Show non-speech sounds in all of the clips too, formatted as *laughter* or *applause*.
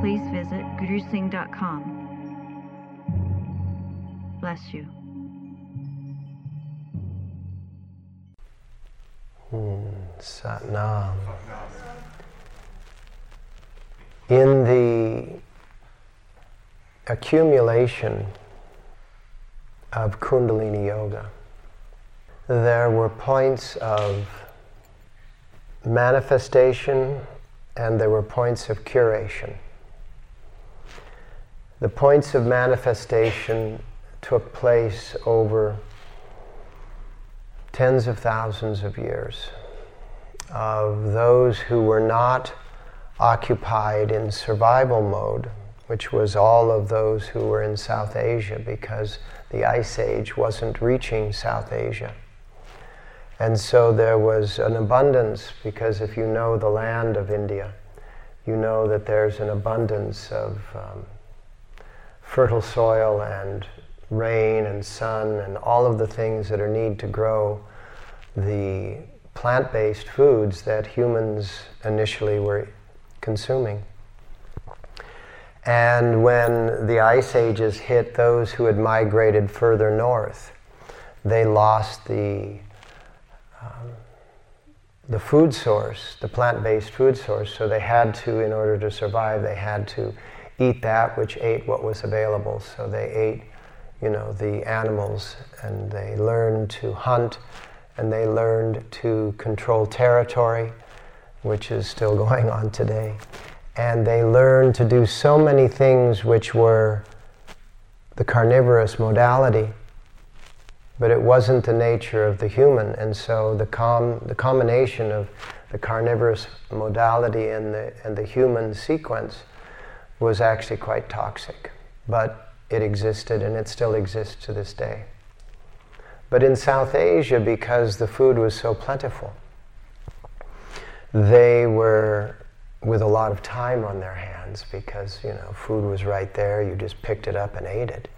please visit gurusingh.com. Bless you. Satnam. In the accumulation of Kundalini Yoga, there were points of manifestation and there were points of curation. The points of manifestation took place over tens of thousands of years of those who were not occupied in survival mode, which was all of those who were in South Asia because the Ice Age wasn't reaching South Asia. And so there was an abundance because if you know the land of India, you know that there's an abundance of um, fertile soil and rain and sun and all of the things that are needed to grow the plant-based foods that humans initially were consuming. And when the ice ages hit those who had migrated further north, they lost the um, the food source, the plant-based food source. So they had to, in order to survive, they had to eat that which ate what was available. So they ate, you know, the animals, and they learned to hunt, and they learned to control territory, which is still *laughs* going on today. And they learned to do so many things which were the carnivorous modality but it wasn't the nature of the human. And so the, com- the combination of the carnivorous modality and the, and the human sequence was actually quite toxic. But it existed and it still exists to this day. But in South Asia, because the food was so plentiful, they were with a lot of time on their hands because you know food was right there. You just picked it up and ate it.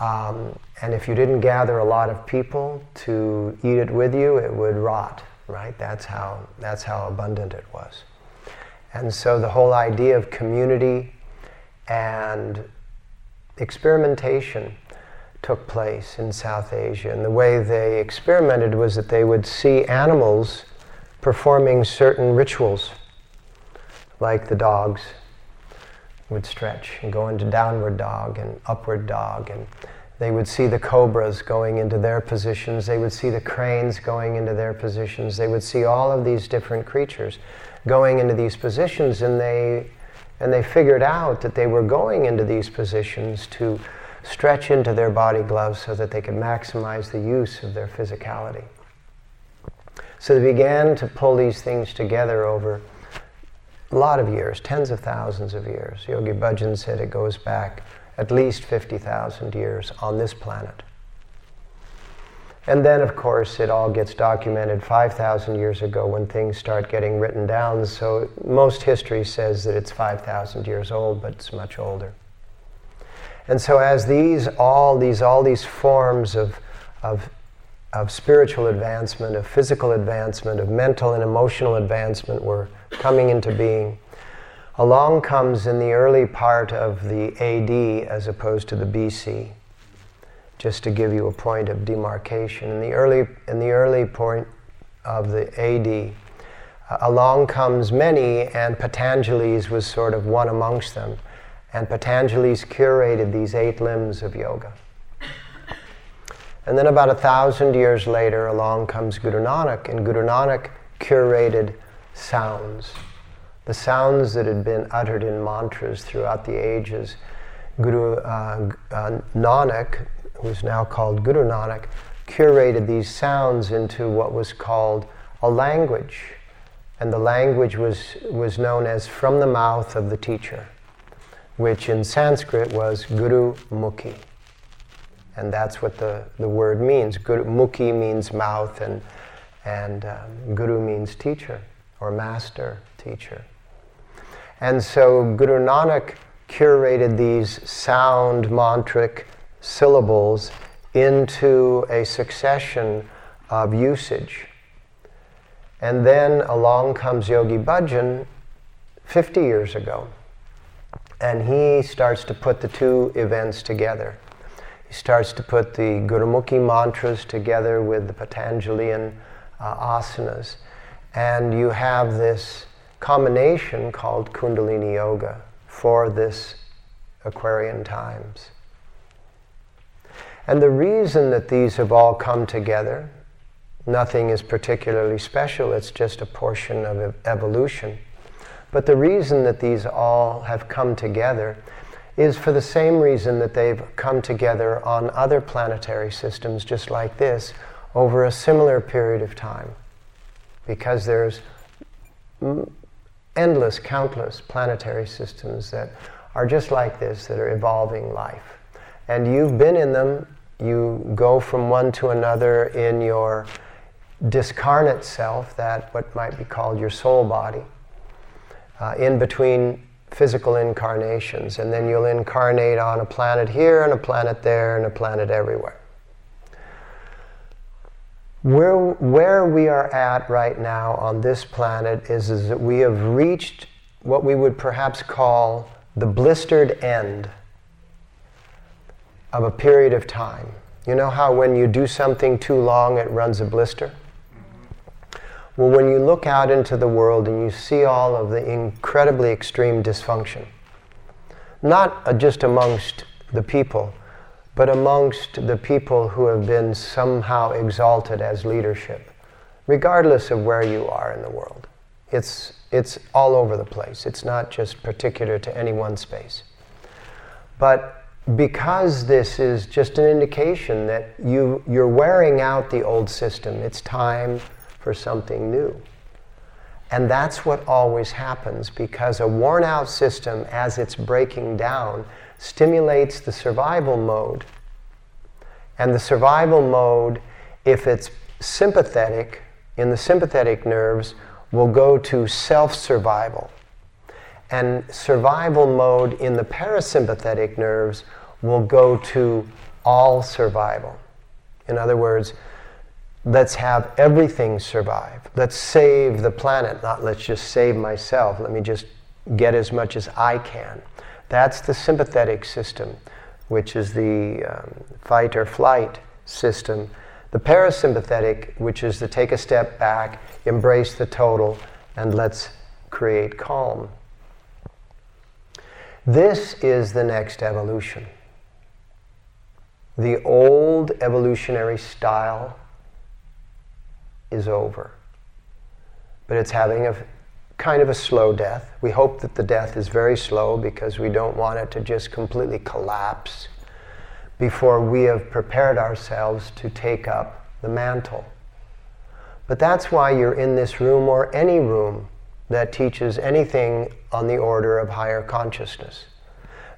Um, and if you didn't gather a lot of people to eat it with you, it would rot, right? That's how, that's how abundant it was. And so the whole idea of community and experimentation took place in South Asia. And the way they experimented was that they would see animals performing certain rituals, like the dogs would stretch and go into downward dog and upward dog. And they would see the cobras going into their positions. They would see the cranes going into their positions. They would see all of these different creatures going into these positions and they and they figured out that they were going into these positions to stretch into their body gloves so that they could maximize the use of their physicality so they began to pull these things together over a lot of years, tens of thousands of years. Yogi Bhajan said it goes back at least 50,000 years on this planet. And then, of course, it all gets documented 5,000 years ago when things start getting written down. So most history says that it's 5,000 years old, but it's much older. And so as these, all these, all these forms of, of, of spiritual advancement, of physical advancement, of mental and emotional advancement were coming into being. Along comes in the early part of the AD as opposed to the BC, just to give you a point of demarcation. In the early, in the early point of the AD, uh, along comes many, and Patanjali's was sort of one amongst them. And Patanjali's curated these eight limbs of yoga. And then about a thousand years later, along comes Guru Nanak, and Guru Nanak curated sounds, the sounds that had been uttered in mantras throughout the ages. Guru uh, uh, Nanak, who's now called Guru Nanak, curated these sounds into what was called a language. And the language was, was known as from the mouth of the teacher. which in Sanskrit was Guru Mukhi. And that's what the, the word means. Guru, Mukhi means mouth, and, and um, Guru means teacher or master teacher. And so Guru Nanak curated these sound mantric syllables into a succession of usage. And then along comes Yogi Bhajan 50 years ago, and he starts to put the two events together. He starts to put the Gurumukhi mantras together with the Patanjalian uh, asanas, and you have this combination called Kundalini Yoga for this Aquarian times. And the reason that these have all come together, nothing is particularly special, it's just a portion of evolution. But the reason that these all have come together is for the same reason that they've come together on other planetary systems just like this over a similar period of time. Because there's endless, countless planetary systems that are just like this, that are evolving life and you've been in them. You go from one to another in your discarnate self, that what might be called your soul body, uh, in between physical incarnations, and then you'll incarnate on a planet here and a planet there and a planet everywhere. Where, where we are at right now on this planet is, is that we have reached what we would perhaps call the blistered end of a period of time. You know how when you do something too long, it runs a blister? Well, when you look out into the world and you see all of the incredibly extreme dysfunction, not just amongst the people, but amongst the people who have been somehow exalted as leadership, regardless of where you are in the world. It's, it's all over the place. It's not just particular to any one space. But because this is just an indication that you, you're wearing out the old system, it's time for something new. And that's what always happens because a worn out system, as it's breaking down, stimulates the survival mode. And the survival mode, if it's sympathetic, in the sympathetic nerves, will go to self survival and survival mode in the parasympathetic nerves will go to all survival. In other words, let's have everything survive. Let's save the planet, not let's just save myself. Let me just get as much as I can. That's the sympathetic system, which is the um, fight or flight system. The parasympathetic, which is the take a step back, embrace the total, and let's create calm. This is the next evolution. The old evolutionary style is over. But it's having a kind of a slow death. We hope that the death is very slow because we don't want it to just completely collapse before we have prepared ourselves to take up the mantle. But that's why you're in this room or any room that teaches anything on the order of higher consciousness.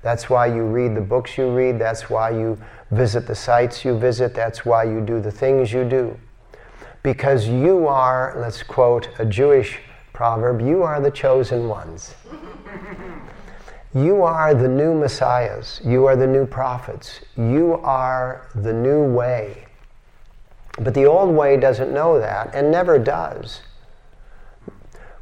That's why you read the books you read. That's why you visit the sites you visit. That's why you do the things you do. Because you are, let's quote a Jewish proverb, you are the chosen ones. you are the new messiahs. You are the new prophets. You are the new way. But the old way doesn't know that and never does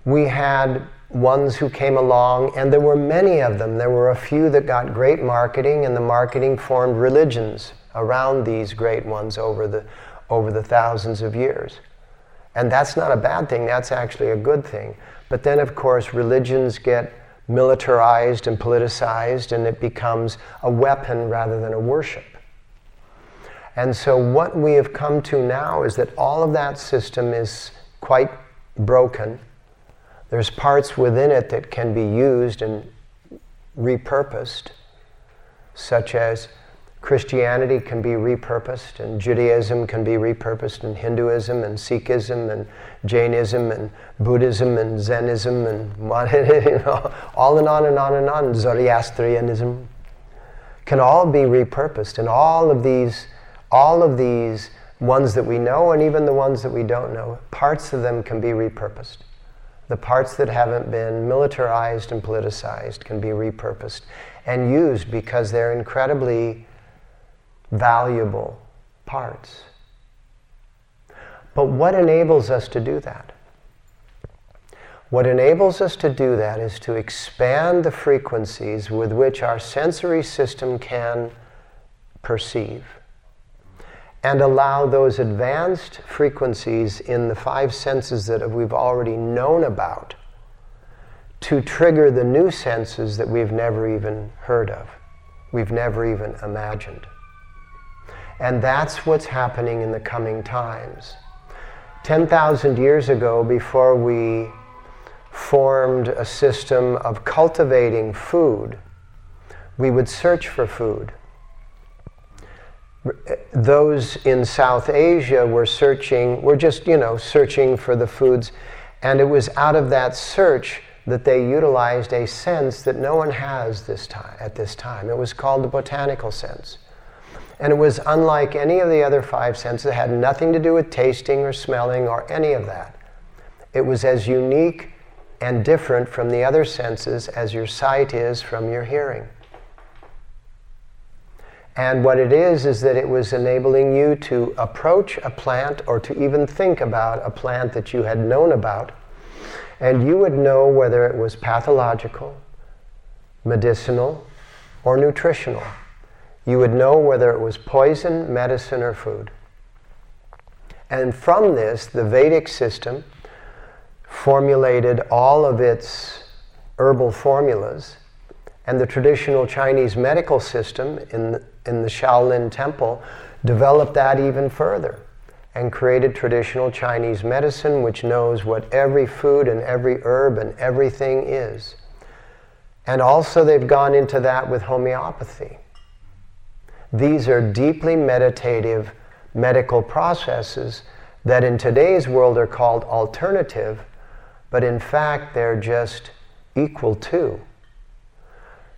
we had ones who came along, and there were many of them. There were a few that got great marketing, and the marketing formed religions around these great ones over the, over the thousands of years. And that's not a bad thing, that's actually a good thing. But then, of course, religions get militarized and politicized, and it becomes a weapon rather than a worship. And so, what we have come to now is that all of that system is quite broken there's parts within it that can be used and repurposed, such as Christianity can be repurposed, and Judaism can be repurposed, and Hinduism, and Sikhism, and Jainism, and Buddhism, and Zenism, and *laughs* you know, all and on and on and on, Zoroastrianism can all be repurposed, and all of these, all of these ones that we know, and even the ones that we don't know, parts of them can be repurposed. The parts that haven't been militarized and politicized can be repurposed and used because they're incredibly valuable parts. But what enables us to do that? What enables us to do that is to expand the frequencies with which our sensory system can perceive and allow those advanced frequencies in the five senses that we've already known about to trigger the new senses that we've never even heard of, we've never even imagined. And that's what's happening in the coming times. 10,000 years ago, before we formed a system of cultivating food, we would search for food. Those in South Asia were searching, were just, you know, searching for the foods. And it was out of that search that they utilized a sense that no one has this time, at this time. It was called the botanical sense. And it was unlike any of the other five senses. It had nothing to do with tasting or smelling or any of that. It was as unique and different from the other senses as your sight is from your hearing. And what it is, is that it was enabling you to approach a plant or to even think about a plant that you had known about. And you would know whether it was pathological, medicinal, or nutritional you would know whether it was poison, medicine, or food. And from this, the Vedic system formulated all of its herbal formulas, and the traditional Chinese medical system in in the Shaolin Temple developed that even further and created traditional Chinese medicine, which knows what every food and every herb and everything is. And also, they've gone into that with homeopathy. These are deeply meditative medical processes that in today's world are called alternative, but in fact they're just equal to.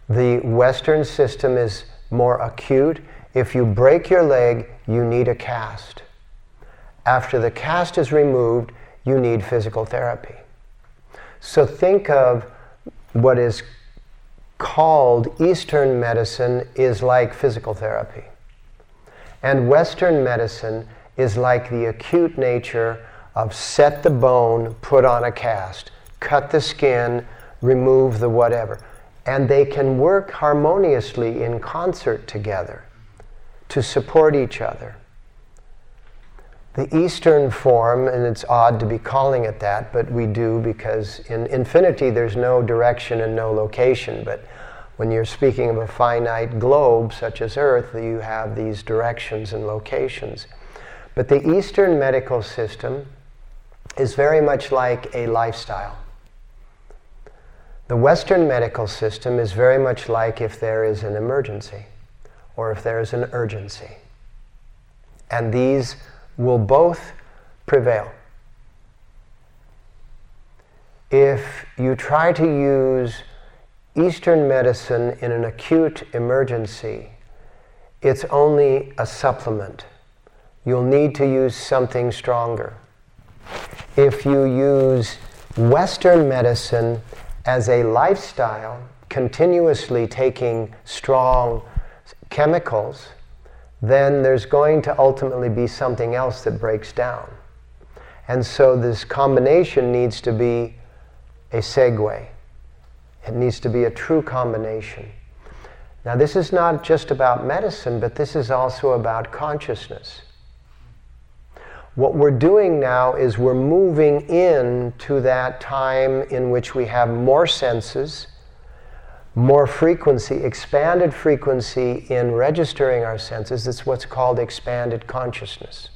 The Western system is more acute. If you break your leg, you need a cast. After the cast is removed, you need physical therapy. So think of what is called Eastern medicine is like physical therapy. And Western medicine is like the acute nature of set the bone, put on a cast, cut the skin, remove the whatever. And they can work harmoniously in concert together to support each other. The Eastern form, and it's odd to be calling it that, but we do because in infinity there's no direction and no location. But when you're speaking of a finite globe such as Earth, you have these directions and locations. But the Eastern medical system is very much like a lifestyle. The Western medical system is very much like if there is an emergency or if there is an urgency. And these will both prevail. If you try to use Eastern medicine in an acute emergency, it's only a supplement. You'll need to use something stronger. If you use Western medicine as a lifestyle, continuously taking strong chemicals, then there's going to ultimately be something else that breaks down. And so this combination needs to be a segue. It needs to be a true combination. Now, this is not just about medicine, but this is also about consciousness. What we're doing now is we're moving into that time in which we have more senses more frequency, expanded frequency in registering our senses. It's what's called expanded consciousness.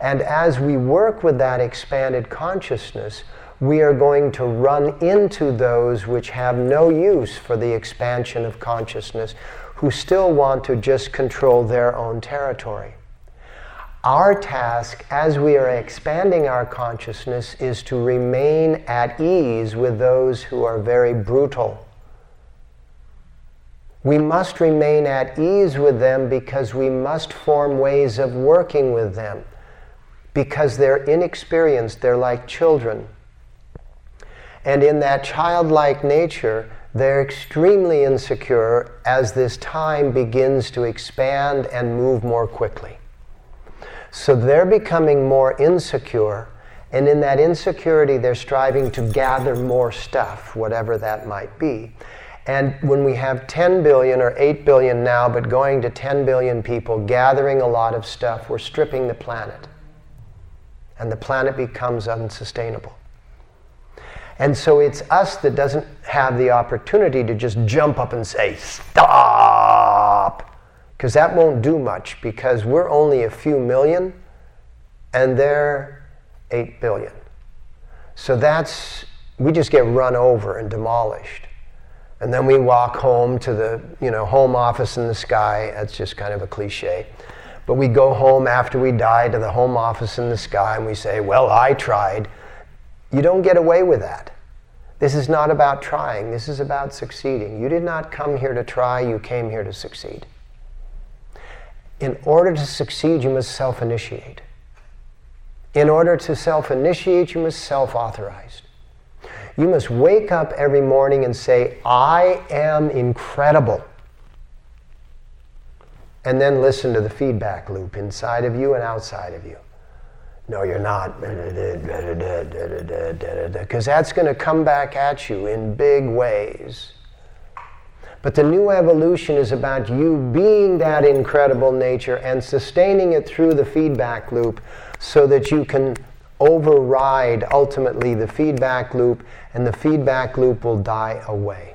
And as we work with that expanded consciousness, we are going to run into those which have no use for the expansion of consciousness, who still want to just control their own territory. Our task as we are expanding our consciousness is to remain at ease with those who are very brutal. We must remain at ease with them because we must form ways of working with them. Because they're inexperienced, they're like children. And in that childlike nature, they're extremely insecure as this time begins to expand and move more quickly. So they're becoming more insecure, and in that insecurity, they're striving to gather more stuff, whatever that might be. And when we have 10 billion or 8 billion now, but going to 10 billion people gathering a lot of stuff, we're stripping the planet. And the planet becomes unsustainable. And so it's us that doesn't have the opportunity to just jump up and say, stop! Because that won't do much because we're only a few million and they're 8 billion. So that's, we just get run over and demolished. And then we walk home to the, you know, home office in the sky. That's just kind of a cliche. But we go home after we die to the home office in the sky and we say, well, I tried. You don't get away with that. This is not about trying, this is about succeeding. You did not come here to try, you came here to succeed. In order to succeed, you must self initiate. In order to self initiate, you must self authorize. You must wake up every morning and say, I am incredible. And then listen to the feedback loop inside of you and outside of you. No, you're not. *laughs* Because that's going to come back at you in big ways. But the new evolution is about you being that incredible nature and sustaining it through the feedback loop so that you can override ultimately the feedback loop and the feedback loop will die away.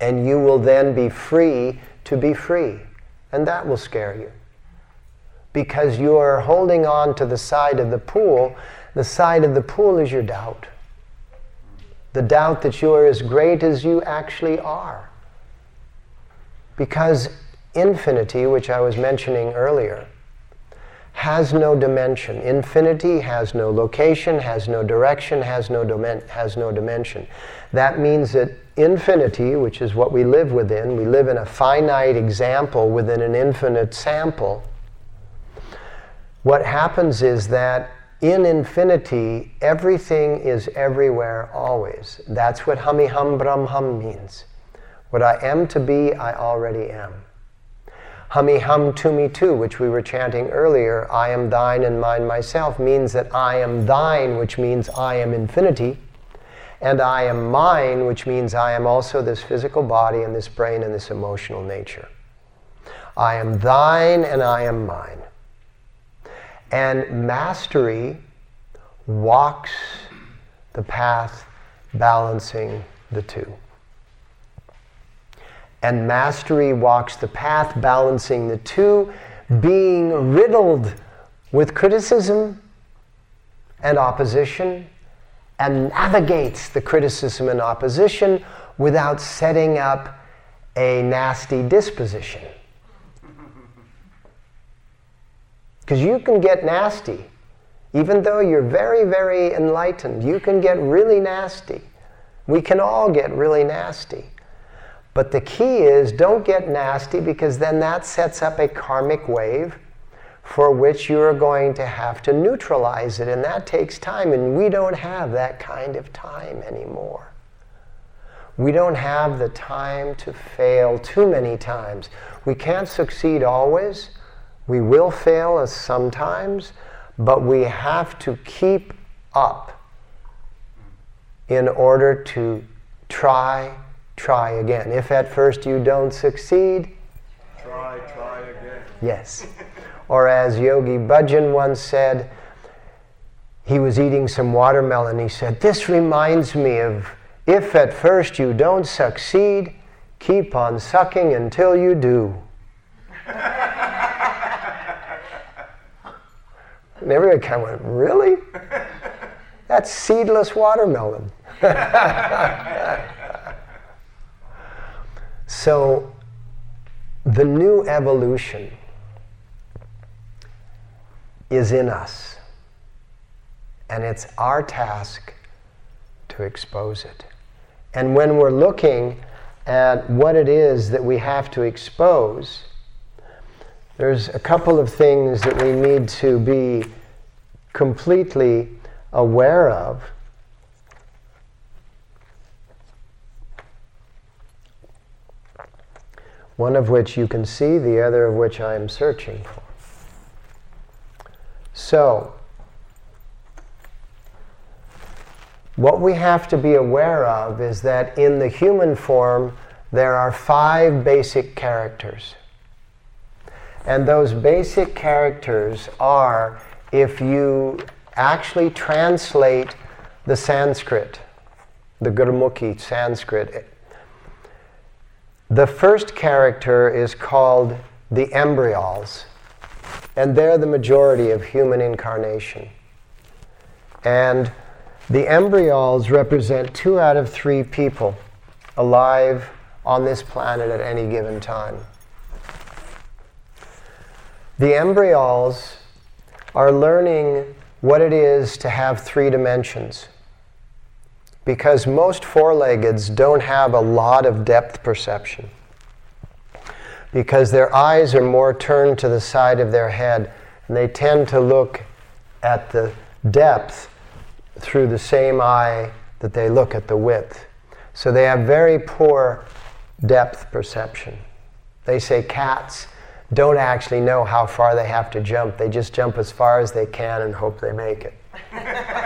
And you will then be free to be free. And that will scare you because you are holding on to the side of the pool. The side of the pool is your doubt. The doubt that you are as great as you actually are. Because infinity, which I was mentioning earlier, has no dimension. Infinity has no location, has no direction, has no, has no dimension. That means that infinity, which is what we live within, we live in a finite example within an infinite sample what happens is that in infinity, everything is everywhere always. That's what Hami Hum Brahm Hum means. What I am to be, I already am. Hami Hum Tu Me Tu, which we were chanting earlier, I am thine and mine myself, means that I am thine, which means I am infinity, and I am mine, which means I am also this physical body and this brain and this emotional nature. I am thine and I am mine. And mastery walks the path balancing the two. And mastery walks the path balancing the two, being riddled with criticism and opposition, and navigates the criticism and opposition without setting up a nasty disposition. *laughs* Because you can get nasty. Even though you're very, very enlightened, you can get really nasty. We can all get really nasty. But the key is don't get nasty because then that sets up a karmic wave for which you're going to have to neutralize it, and that takes time, and we don't have that kind of time anymore. We don't have the time to fail too many times. We can't succeed always, we will fail sometimes, but we have to keep up in order to try, try again. If at first you don't succeed, try, try again. Yes. *laughs* Or as Yogi Bhajan once said, he was eating some watermelon. He said, This reminds me of if at first you don't succeed, keep on sucking until you do. And everybody kind of went, Really? That's seedless watermelon. *laughs* so the new evolution is in us. And it's our task to expose it. And when we're looking at what it is that we have to expose, there's a couple of things that we need to be completely aware of. One of which you can see, the other of which I am searching for. So, what we have to be aware of is that in the human form, there are five basic characters. And those basic characters are if you actually translate the Sanskrit, the Gurmukhi Sanskrit, the first character is called the embryals, and they're the majority of human incarnation. And the embryals represent two out of three people alive on this planet at any given time. The embryals are learning what it is to have three dimensions. Because most four leggeds don't have a lot of depth perception. Because their eyes are more turned to the side of their head, and they tend to look at the depth through the same eye that they look at the width. So they have very poor depth perception. They say cats don't actually know how far they have to jump. They just jump as far as they can and hope they make it. *laughs*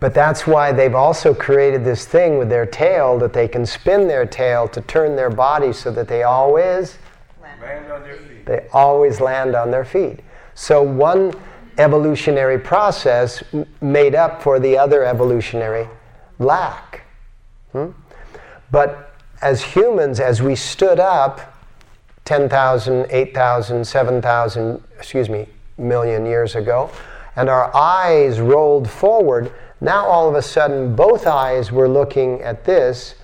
but that's why they've also created this thing with their tail that they can spin their tail to turn their body so that they always land on their feet. They always land on their feet. So one evolutionary process made up for the other evolutionary lack. Hmm? But as humans, as we stood up, 10,000, 8,000, 7,000, excuse me, million years ago, and our eyes rolled forward. Now all of a sudden, both eyes were looking at this.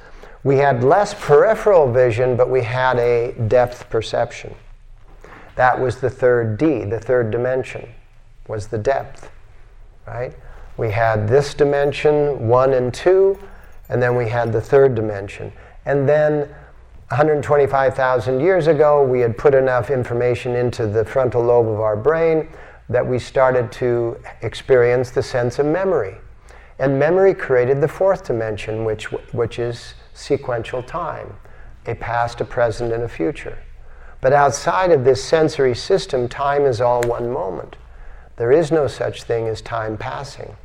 We had less peripheral vision, but we had a depth perception. That was the third D, the third dimension, was the depth, right? We had this dimension, one and two, and then we had the third dimension. And then 125,000 years ago, we had put enough information into the frontal lobe of our brain that we started to experience the sense of memory. And memory created the fourth dimension, which, which is sequential time a past, a present, and a future. But outside of this sensory system, time is all one moment. There is no such thing as time passing.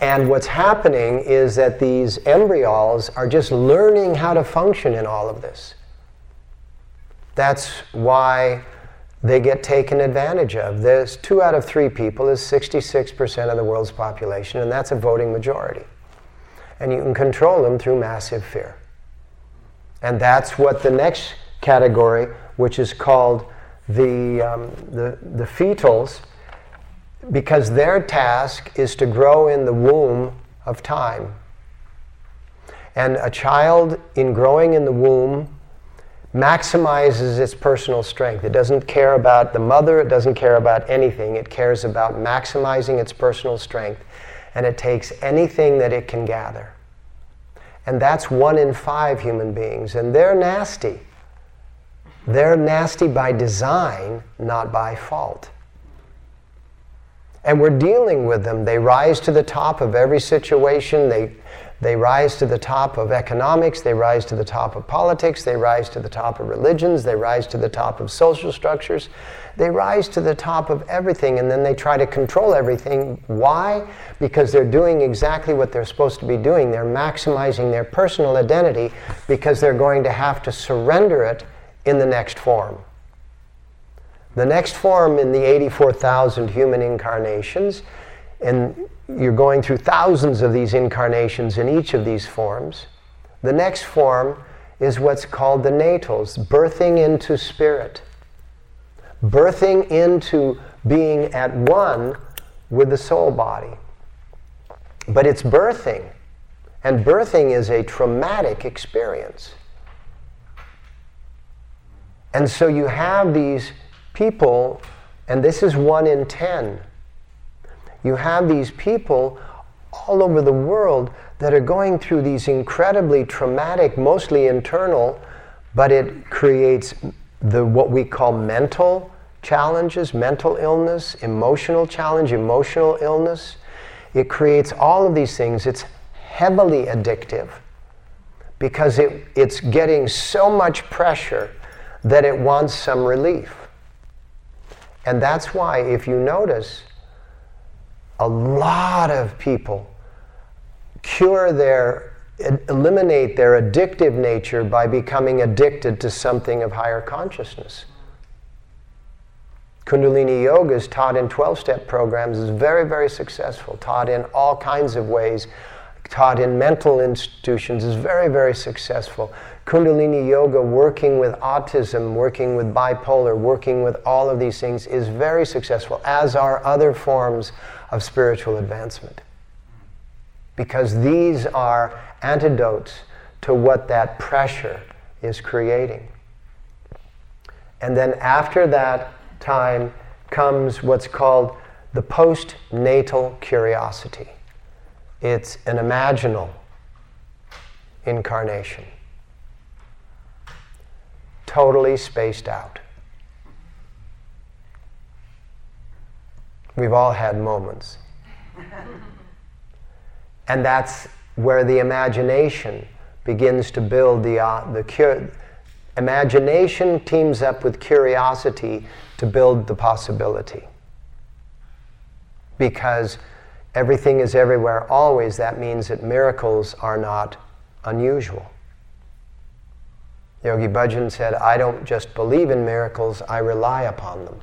And what's happening is that these embryos are just learning how to function in all of this. That's why they get taken advantage of. There's two out of three people is 66% of the world's population, and that's a voting majority. And you can control them through massive fear. And that's what the next category, which is called the, um, the, the fetals, because their task is to grow in the womb of time. And a child, in growing in the womb, maximizes its personal strength. It doesn't care about the mother, it doesn't care about anything. It cares about maximizing its personal strength. And it takes anything that it can gather. And that's one in five human beings. And they're nasty. They're nasty by design, not by fault. And we're dealing with them. They rise to the top of every situation. They, they rise to the top of economics. They rise to the top of politics. They rise to the top of religions. They rise to the top of social structures. They rise to the top of everything and then they try to control everything. Why? Because they're doing exactly what they're supposed to be doing. They're maximizing their personal identity because they're going to have to surrender it in the next form. The next form in the 84,000 human incarnations, and you're going through thousands of these incarnations in each of these forms. The next form is what's called the natals, birthing into spirit, birthing into being at one with the soul body. But it's birthing, and birthing is a traumatic experience. And so you have these people, and this is one in ten. You have these people all over the world that are going through these incredibly traumatic, mostly internal, but it creates the what we call mental challenges, mental illness, emotional challenge, emotional illness. It creates all of these things. It's heavily addictive because it, it's getting so much pressure that it wants some relief. And that's why, if you notice, a lot of people cure their, eliminate their addictive nature by becoming addicted to something of higher consciousness. Kundalini Yoga is taught in 12 step programs, is very, very successful, taught in all kinds of ways, taught in mental institutions, is very, very successful. Kundalini Yoga, working with autism, working with bipolar, working with all of these things, is very successful, as are other forms of spiritual advancement. Because these are antidotes to what that pressure is creating. And then after that time comes what's called the postnatal curiosity. It's an imaginal incarnation, totally spaced out. We've all had moments. and that's where the imagination begins to build the, uh, the cure. Imagination teams up with curiosity to build the possibility. Because everything is everywhere always, that means that miracles are not unusual. Yogi Bhajan said, I don't just believe in miracles, I rely upon them.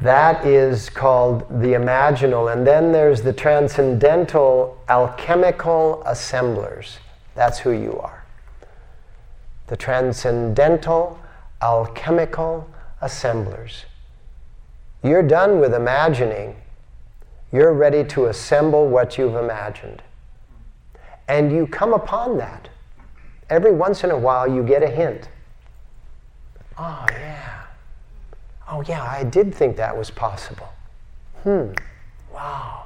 That is called the imaginal. And then there's the transcendental alchemical assemblers. That's who you are. The transcendental alchemical assemblers. You're done with imagining. You're ready to assemble what you've imagined. And you come upon that. Every once in a while, you get a hint. Oh, yeah. Oh, yeah, I did think that was possible. Hmm, wow.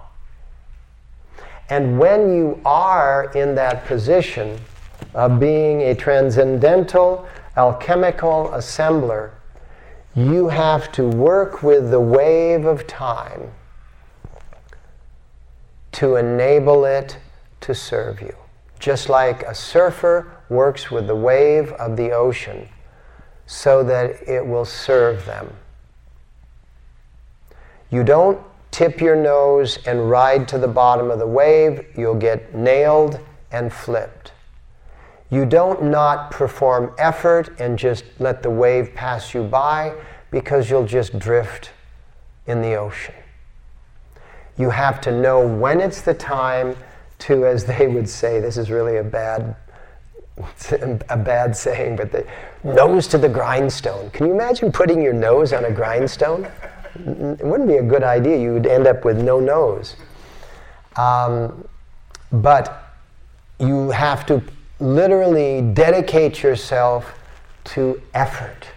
And when you are in that position of being a transcendental, alchemical assembler, you have to work with the wave of time to enable it to serve you. Just like a surfer works with the wave of the ocean so that it will serve them. You don't tip your nose and ride to the bottom of the wave, you'll get nailed and flipped. You don't not perform effort and just let the wave pass you by because you'll just drift in the ocean. You have to know when it's the time to, as they would say, this is really a bad, *laughs* a bad saying, but the nose to the grindstone. Can you imagine putting your nose on a grindstone? It wouldn't be a good idea. You would end up with no nose. Um, but you have to literally dedicate yourself to effort.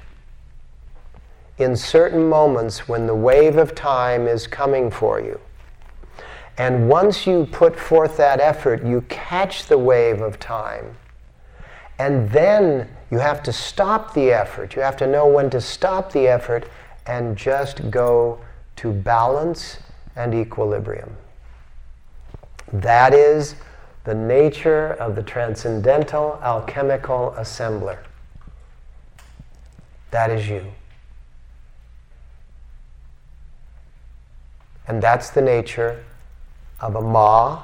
In certain moments when the wave of time is coming for you. And once you put forth that effort, you catch the wave of time. And then you have to stop the effort. You have to know when to stop the effort and just go to balance and equilibrium. That is the nature of the transcendental alchemical assembler. That is you. And that's the nature of a Ma,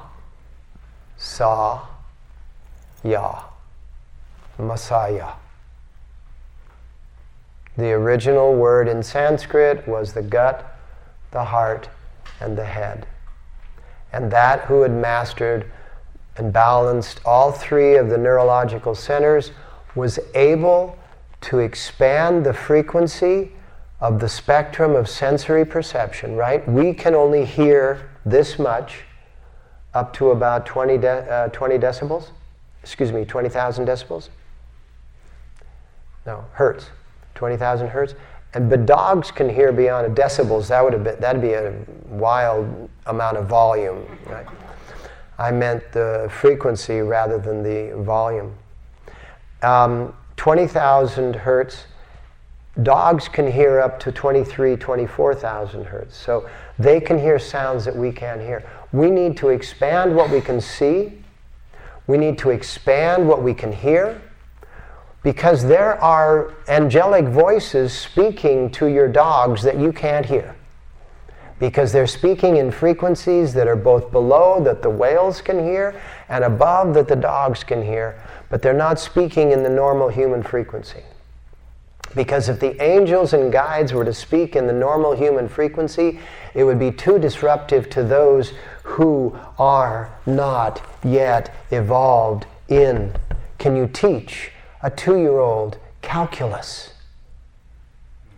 Sa, Ya, Messiah. The original word in Sanskrit was the gut, the heart, and the head. And that who had mastered and balanced all three of the neurological centers was able to expand the frequency of the spectrum of sensory perception, right? We can only hear this much up to about 20, de- uh, 20 decibels, excuse me, 20,000 decibels. No, hertz. 20,000 hertz. And but dogs can hear beyond a decibels. That would have been that'd be a wild amount of volume, right? I meant the frequency rather than the volume. Um, 20,000 hertz. Dogs can hear up to 23, 24,000 hertz. So they can hear sounds that we can't hear. We need to expand what we can see. We need to expand what we can hear because there are angelic voices speaking to your dogs that you can't hear. Because they're speaking in frequencies that are both below that the whales can hear and above that the dogs can hear, but they're not speaking in the normal human frequency. Because if the angels and guides were to speak in the normal human frequency, it would be too disruptive to those who are not yet evolved in. Can you teach a two year old calculus?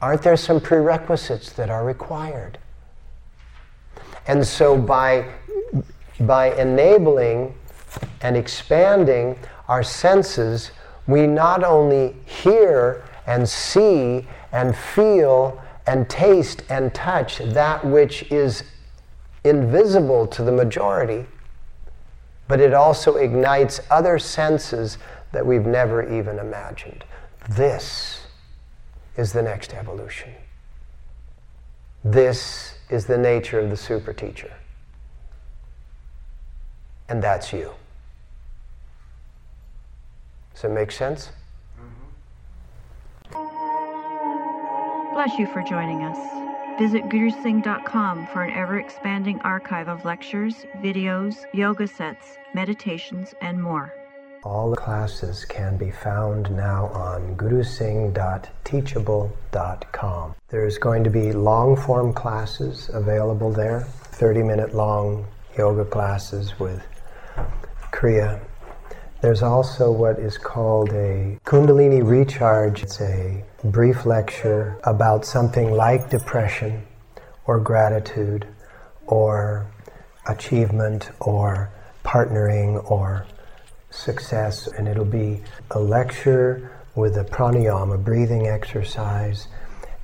Aren't there some prerequisites that are required? And so by, by enabling and expanding our senses, we not only hear and see and feel and taste and touch that which is invisible to the majority, but it also ignites other senses that we've never even imagined. This is the next evolution. This is the nature of the super teacher. And that's you. Does it make sense? Mm-hmm. Bless you for joining us. Visit gurusingh.com for an ever expanding archive of lectures, videos, yoga sets, meditations, and more. All the classes can be found now on gurusingh.teachable.com. There's going to be long form classes available there, 30 minute long yoga classes with Kriya. There's also what is called a Kundalini Recharge. It's a brief lecture about something like depression or gratitude or achievement or partnering or success. And it'll be a lecture with a pranayama, breathing exercise,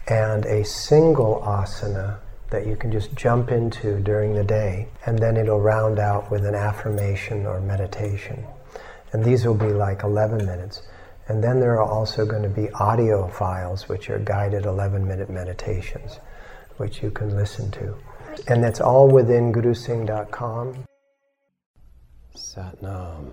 and a single asana that you can just jump into during the day. And then it'll round out with an affirmation or meditation. And these will be like 11 minutes. And then there are also going to be audio files, which are guided 11 minute meditations, which you can listen to. And that's all within gurusingh.com. Satnam.